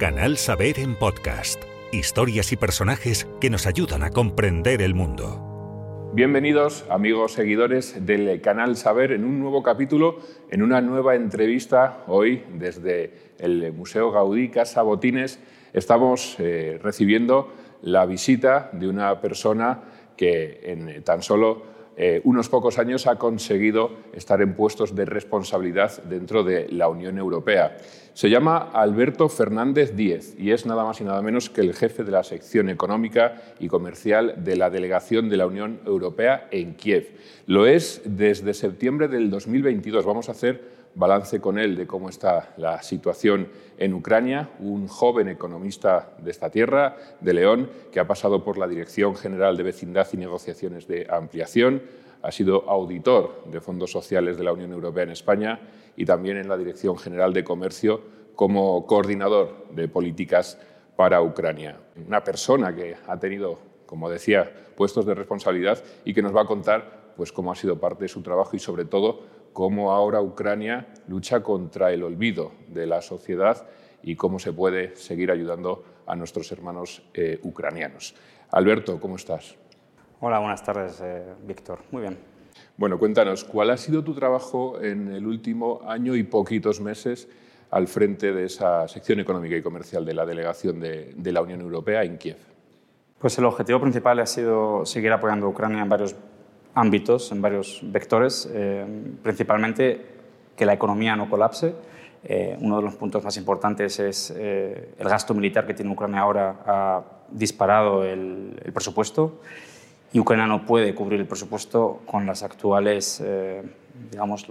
Canal Saber en podcast. Historias y personajes que nos ayudan a comprender el mundo. Bienvenidos amigos seguidores del canal Saber en un nuevo capítulo, en una nueva entrevista hoy desde el Museo Gaudí Casa Botines. Estamos eh, recibiendo la visita de una persona que en tan solo eh, unos pocos años ha conseguido estar en puestos de responsabilidad dentro de la Unión Europea. Se llama Alberto Fernández Díez y es nada más y nada menos que el jefe de la sección económica y comercial de la delegación de la Unión Europea en Kiev. Lo es desde septiembre del 2022. Vamos a hacer balance con él de cómo está la situación en Ucrania, un joven economista de esta tierra, de León, que ha pasado por la Dirección General de Vecindad y Negociaciones de Ampliación, ha sido auditor de fondos sociales de la Unión Europea en España y también en la Dirección General de Comercio como coordinador de políticas para Ucrania. Una persona que ha tenido, como decía, puestos de responsabilidad y que nos va a contar pues, cómo ha sido parte de su trabajo y sobre todo cómo ahora Ucrania lucha contra el olvido de la sociedad y cómo se puede seguir ayudando a nuestros hermanos eh, ucranianos. Alberto, ¿cómo estás? Hola, buenas tardes, eh, Víctor. Muy bien. Bueno, cuéntanos, ¿cuál ha sido tu trabajo en el último año y poquitos meses al frente de esa sección económica y comercial de la delegación de, de la Unión Europea en Kiev? Pues el objetivo principal ha sido seguir apoyando a Ucrania en varios ámbitos, en varios vectores, eh, principalmente que la economía no colapse. Eh, uno de los puntos más importantes es eh, el gasto militar que tiene Ucrania ahora ha disparado el, presupuesto y Ucrania no puede cubrir el presupuesto con las actuales, digamos,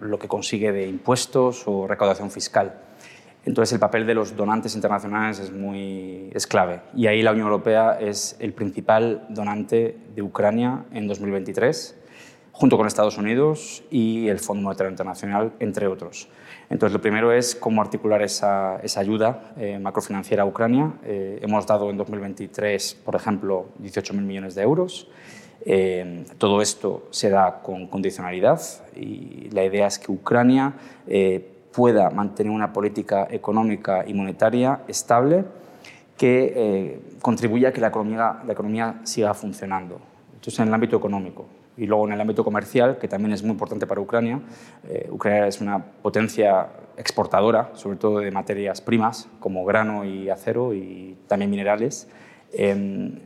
lo que consigue de impuestos o recaudación fiscal. Entonces el papel de los donantes internacionales es, muy, es clave y ahí la Unión Europea es el principal donante de Ucrania en 2023, junto con Estados Unidos y el Fondo Monetario Internacional, entre otros. Entonces lo primero es cómo articular esa, esa ayuda eh, macrofinanciera a Ucrania. Eh, hemos dado en 2023, por ejemplo, 18.000 millones de euros. Eh, todo esto se da con condicionalidad y la idea es que Ucrania pueda mantener una política económica y monetaria estable que eh, contribuya a que la economía, la economía siga funcionando. Entonces, en el ámbito económico. Y luego en el ámbito comercial, que también es muy importante para Ucrania. Eh, Ucrania es una potencia exportadora, sobre todo de materias primas, como grano y acero y también minerales. Em,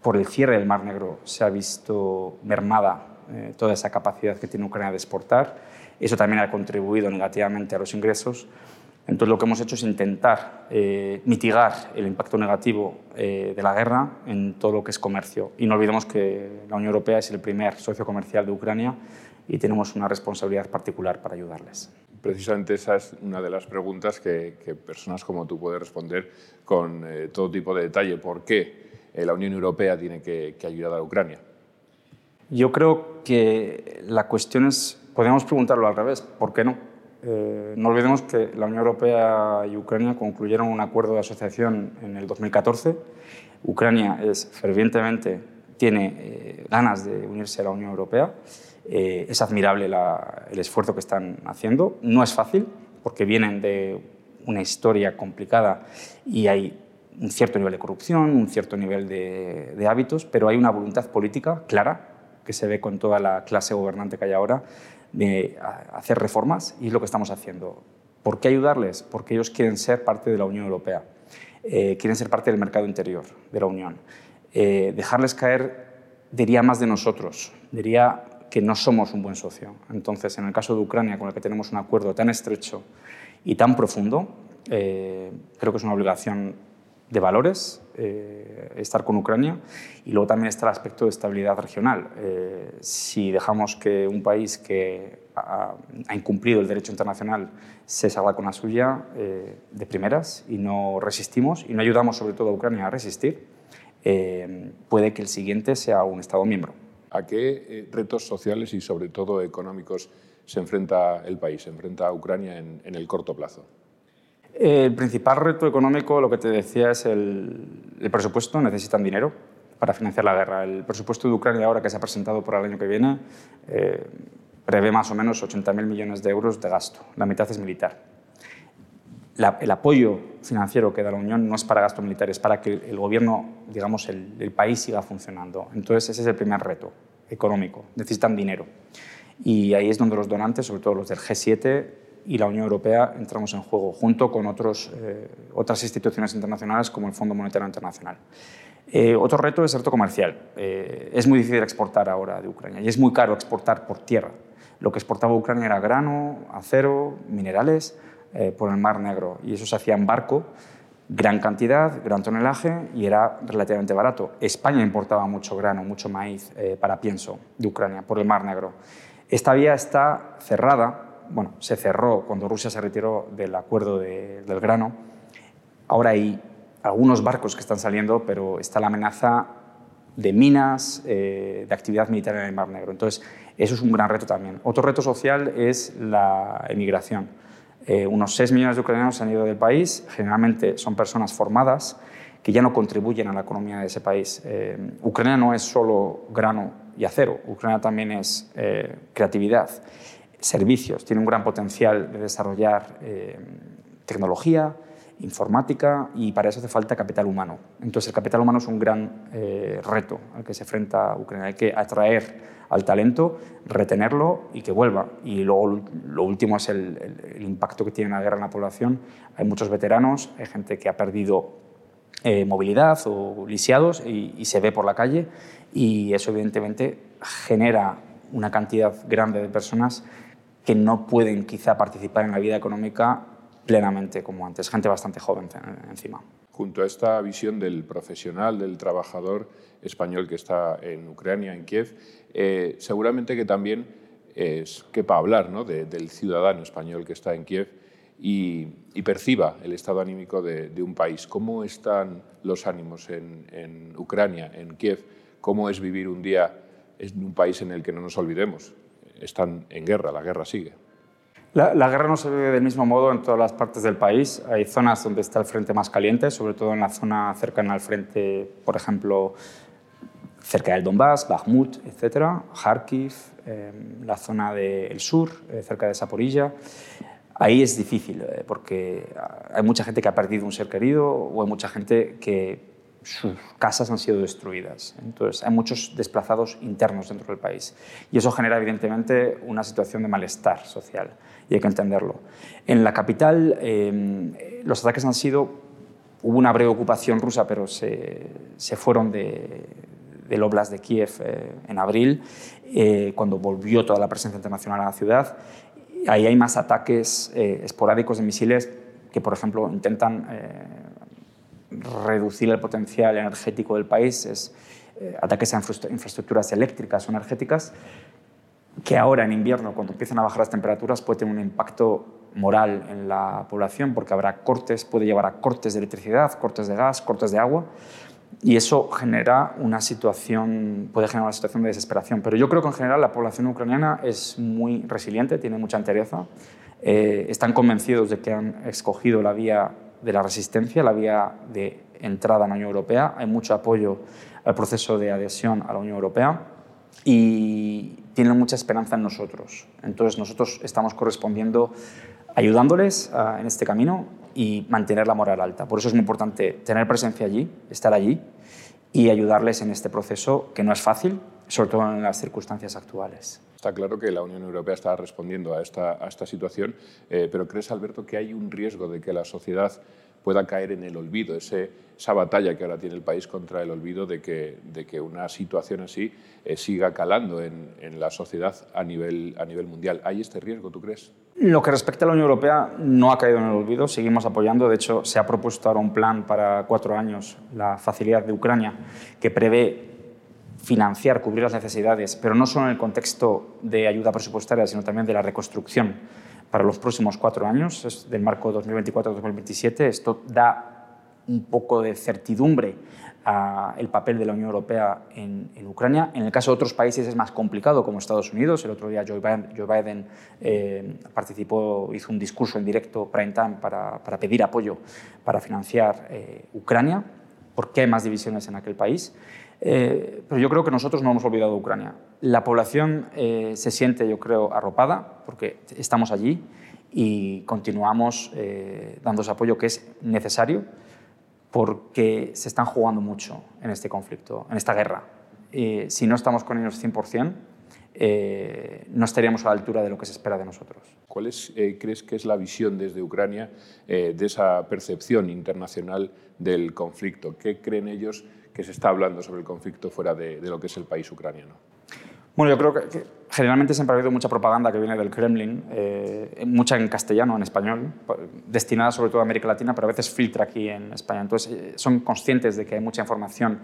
por el cierre del Mar Negro se ha visto mermada eh, toda esa capacidad que tiene Ucrania de exportar eso también ha contribuido negativamente a los ingresos. Entonces lo que hemos hecho es intentar eh, mitigar el impacto negativo eh, de la guerra en todo lo que es comercio. Y no olvidemos que la Unión Europea es el primer socio comercial de Ucrania y tenemos una responsabilidad particular para ayudarles. Precisamente esa es una de las preguntas que, personas como tú pueden responder con eh, todo tipo de detalle. ¿Por qué la Unión Europea tiene que, que ayudar a Ucrania? Yo creo que la cuestión es Podríamos preguntarlo al revés, ¿por qué no? Eh, no olvidemos que la Unión Europea y Ucrania concluyeron un acuerdo de asociación en el 2014. Ucrania es fervientemente, tiene eh, ganas de unirse a la Unión Europea. Eh, es admirable el esfuerzo que están haciendo. No es fácil porque vienen de una historia complicada y hay un cierto nivel de corrupción, un cierto nivel de, de hábitos, pero hay una voluntad política clara que se ve con toda la clase gobernante que hay ahora de hacer reformas y es lo que estamos haciendo. ¿Por qué ayudarles? Porque ellos quieren ser parte de la Unión Europea, eh, quieren ser parte del mercado interior de la Unión. Eh, dejarles caer diría más de nosotros, diría que no somos un buen socio. Entonces, en el caso de Ucrania, con el que tenemos un acuerdo tan estrecho y tan profundo, eh, creo que es una obligación de valores, eh, estar con Ucrania, y luego también está el aspecto de estabilidad regional. Eh, si dejamos que un país que ha, incumplido el derecho internacional se salga con la suya eh, de primeras y no resistimos y no ayudamos sobre todo a Ucrania a resistir, puede que el siguiente sea un Estado miembro. ¿A qué retos sociales y sobre todo económicos se enfrenta el país, se enfrenta a Ucrania en el corto plazo? El principal reto económico, lo que te decía, es el, presupuesto. Necesitan dinero para financiar la guerra. El presupuesto de Ucrania ahora que se ha presentado para el año que viene eh, prevé más o menos 80.000 millones de euros de gasto. La mitad es militar. el apoyo financiero que da la Unión no es para gasto militar, es para que el gobierno, digamos, el, el, país siga funcionando. Entonces, ese es el primer reto económico. Necesitan dinero. Y ahí es donde los donantes, sobre todo los del G7 y la Unión Europea, entramos en juego, junto con otros, eh, otras instituciones internacionales como el Fondo Monetario Internacional. Eh, otro reto es el reto comercial. Eh, es muy difícil exportar ahora de Ucrania y es muy caro exportar por tierra. Lo que exportaba Ucrania era grano, acero, minerales por el Mar Negro y eso se hacía en barco, gran cantidad, gran tonelaje y era relativamente barato. España importaba mucho grano, mucho maíz para pienso de Ucrania por el Mar Negro. Esta vía está cerrada, bueno, se cerró cuando Rusia se retiró del acuerdo del grano. Ahora hay algunos barcos que están saliendo, pero está la amenaza de minas, eh, de actividad militar en el Mar Negro. Entonces, eso es un gran reto también. Otro reto social es la emigración. Eh, unos 6 millones de ucranianos han ido del país, generalmente son personas formadas que ya no contribuyen a la economía de ese país. Eh, Ucrania no es solo grano y acero. Ucrania también es creatividad, servicios, tiene un gran potencial de desarrollar eh, tecnología, informática y para eso hace falta capital humano. Entonces el capital humano es un gran eh, reto al que se enfrenta Ucrania. Hay que atraer al talento, retenerlo y que vuelva. Y luego lo último es el, impacto que tiene la guerra en la población. Hay muchos veteranos, hay gente que ha perdido movilidad o lisiados y, y, se ve por la calle y eso evidentemente genera una cantidad grande de personas que no pueden quizá participar en la vida económica plenamente como antes, gente bastante joven encima. Junto a esta visión del profesional, del trabajador español que está en Ucrania, en Kiev, eh, seguramente que también es quepa hablar ¿no? del ciudadano español que está en Kiev y, perciba el estado anímico de, un país. ¿Cómo están los ánimos en, en Ucrania, en Kiev? cómo es vivir un día en un país en el que no nos olvidemos. Están en guerra, la guerra sigue. La, guerra no se vive del mismo modo en todas las partes del país. Hay zonas donde está el frente más caliente, sobre todo en la zona cercana al frente, por ejemplo, cerca del Donbass, Bakhmut, etc., Kharkiv, em, la zona del sur, eh, cerca de Saporilla. Ahí es difícil, eh, porque hay mucha gente que ha perdido un ser querido o hay mucha gente que sus casas han sido destruidas. Entonces, hay muchos desplazados internos dentro del país. Y eso genera, evidentemente, una situación de malestar social, y hay que entenderlo. En la capital, eh, los ataques han sido. Hubo una breve ocupación rusa, pero se, se fueron de, del Oblast de Kiev eh, en abril, eh, cuando volvió toda la presencia internacional a la ciudad. Ahí hay más ataques esporádicos de misiles que, por ejemplo, intentan reducir el potencial energético del país, es eh, ataques a infraestructuras eléctricas o energéticas, que ahora en invierno, cuando empiezan a bajar las temperaturas, puede tener un impacto moral en la población, porque habrá cortes, puede llevar a cortes de electricidad, cortes de gas, cortes de agua, y eso genera una situación, puede generar una situación de desesperación. Pero yo creo que en general la población ucraniana es muy resiliente, tiene mucha entereza, eh, están convencidos de que han escogido la vía de la resistencia, la vía de entrada a la Unión Europea. Hay mucho apoyo al proceso de adhesión a la Unión Europea y tienen mucha esperanza en nosotros. Entonces nosotros estamos correspondiendo ayudándoles ah, en este camino y mantener la moral alta. Por eso es muy importante tener presencia allí, estar allí y ayudarles en este proceso que no es fácil, sobre todo en las circunstancias actuales. Está claro que la Unión Europea está respondiendo a esta, situación, eh, pero ¿crees, Alberto, que hay un riesgo de que la sociedad pueda caer en el olvido, esa batalla que ahora tiene el país contra el olvido de que, una situación así eh, siga calando en, la sociedad a nivel mundial. ¿Hay este riesgo, tú crees? Lo que respecta a la Unión Europea no ha caído en el olvido, seguimos apoyando. De hecho, se ha propuesto ahora un plan para cuatro años, la facilidad de Ucrania, que prevé financiar, cubrir las necesidades, pero no solo en el contexto de ayuda presupuestaria, sino también de la reconstrucción para los próximos cuatro años, es del marco 2024-2027. Esto da un poco de certidumbre al papel de la Unión Europea en, Ucrania. En el caso de otros países es más complicado, como Estados Unidos. El otro día Joe Biden, eh, participó, hizo un discurso en directo prime time para, para pedir apoyo para financiar eh, Ucrania, porque hay más divisiones en aquel país. Eh, pero yo creo que nosotros no hemos olvidado Ucrania. La población eh, se siente, yo creo, arropada porque estamos allí y continuamos eh, dando ese apoyo que es necesario porque se están jugando mucho en este conflicto, en esta guerra. si no estamos con ellos 100%, eh, no estaríamos a la altura de lo que se espera de nosotros. ¿Cuál es, eh, crees que es la visión desde Ucrania eh, de esa percepción internacional del conflicto? ¿Qué creen ellos que se está hablando sobre el conflicto fuera de, lo que es el país ucraniano? Bueno, yo creo que, generalmente siempre ha habido mucha propaganda que viene del Kremlin, mucha en castellano, en español, destinada sobre todo a América Latina, pero a veces filtra aquí en España. Entonces, son conscientes de que hay mucha información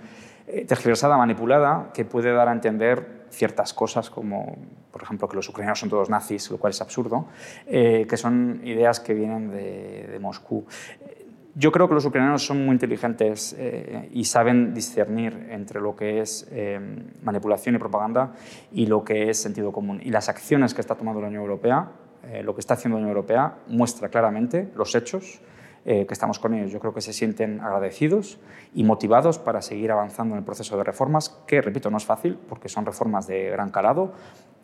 tergiversada, manipulada, que puede dar a entender ciertas cosas como, por ejemplo, que los ucranianos son todos nazis, lo cual es absurdo, eh, que son ideas que vienen de, Moscú. Yo creo que los ucranianos son muy inteligentes eh, y saben discernir entre lo que es eh, manipulación y propaganda y lo que es sentido común. Y las acciones que está tomando la Unión Europea, lo que está haciendo la Unión Europea, muestra claramente los hechos eh, que estamos con ellos. Yo creo que se sienten agradecidos y motivados para seguir avanzando en el proceso de reformas, que, repito, no es fácil porque son reformas de gran calado,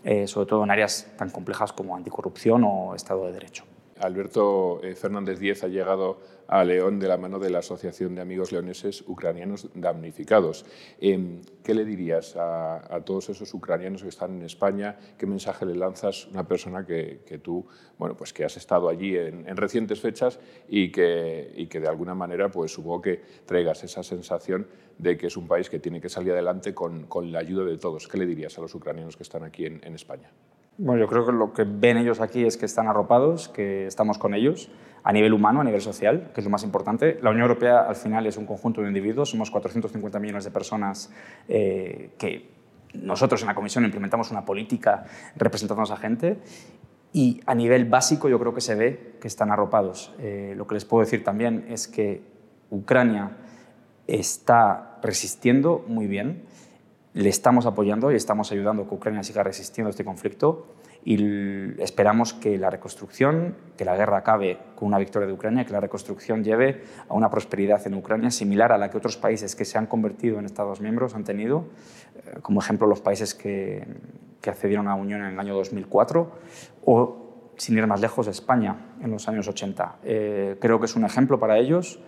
eh, sobre todo en áreas tan complejas como anticorrupción o Estado de Derecho. Alberto eh, Fernández Díez ha llegado a León de la mano de la Asociación de Amigos Leoneses Ucranianos Damnificados. Em, ¿Qué le dirías a, todos esos ucranianos que están en España? ¿Qué mensaje le lanzas a una persona que, tú, bueno, pues que has estado allí en, recientes fechas y que, y que, de alguna manera pues supongo que traigas esa sensación de que es un país que tiene que salir adelante con, con la ayuda de todos? ¿Qué le dirías a los ucranianos que están aquí en, en España? Bueno, yo creo que lo que ven ellos aquí es que están arropados, que estamos con ellos a nivel humano, a nivel social, que es lo más importante. La Unión Europea al final es un conjunto de individuos, somos 450 millones de personas eh, que nosotros en la Comisión implementamos una política representando a esa gente y a nivel básico yo creo que se ve que están arropados. Eh, lo que les puedo decir también es que Ucrania está resistiendo muy bien le estamos apoyando y estamos ayudando a que Ucrania siga resistiendo este conflicto y esperamos que la reconstrucción, que la guerra acabe con una victoria de Ucrania, que la reconstrucción lleve a una prosperidad en Ucrania similar a la que otros países que se han convertido en Estados miembros han tenido, eh, como ejemplo los países que, que accedieron a la Unión en el año 2004 o, sin ir más lejos, España en los años 80. Eh, creo que es un ejemplo para ellos,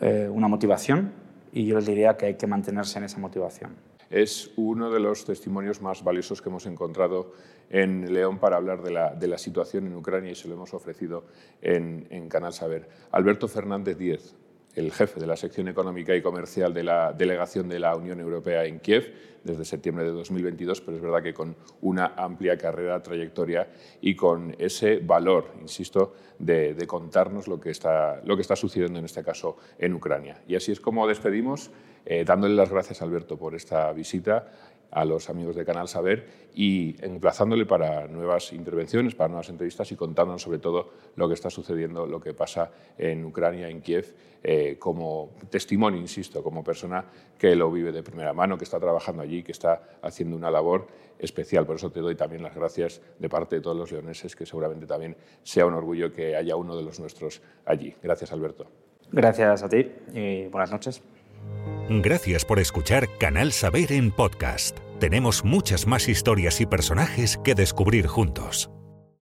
eh, una motivación, y yo les diría que hay que mantenerse en esa motivación es uno de los testimonios más valiosos que hemos encontrado en León para hablar de la, situación en Ucrania y se lo hemos ofrecido en, en Canal Saber. Alberto Fernández Díez, el jefe de la sección económica y comercial de la delegación de la Unión Europea en Kiev desde septiembre de 2022, pero es verdad que con una amplia carrera, trayectoria y con ese valor, insisto, de, contarnos lo que, está, lo que está sucediendo en este caso en Ucrania. Y así es como despedimos, eh, dándole las gracias Alberto por esta visita a los amigos de Canal Saber y emplazándole para nuevas intervenciones, para nuevas entrevistas y contándonos sobre todo lo que está sucediendo, lo que pasa en Ucrania, en Kiev, eh, como testimonio, insisto, como persona que lo vive de primera mano, que está trabajando allí, que está haciendo una labor especial. Por eso te doy también las gracias de parte de todos los leoneses, que seguramente también sea un orgullo que haya uno de los nuestros allí. Gracias, Alberto. Gracias a ti y buenas noches. Gracias por escuchar Canal Saber en podcast. Tenemos muchas más historias y personajes que descubrir juntos.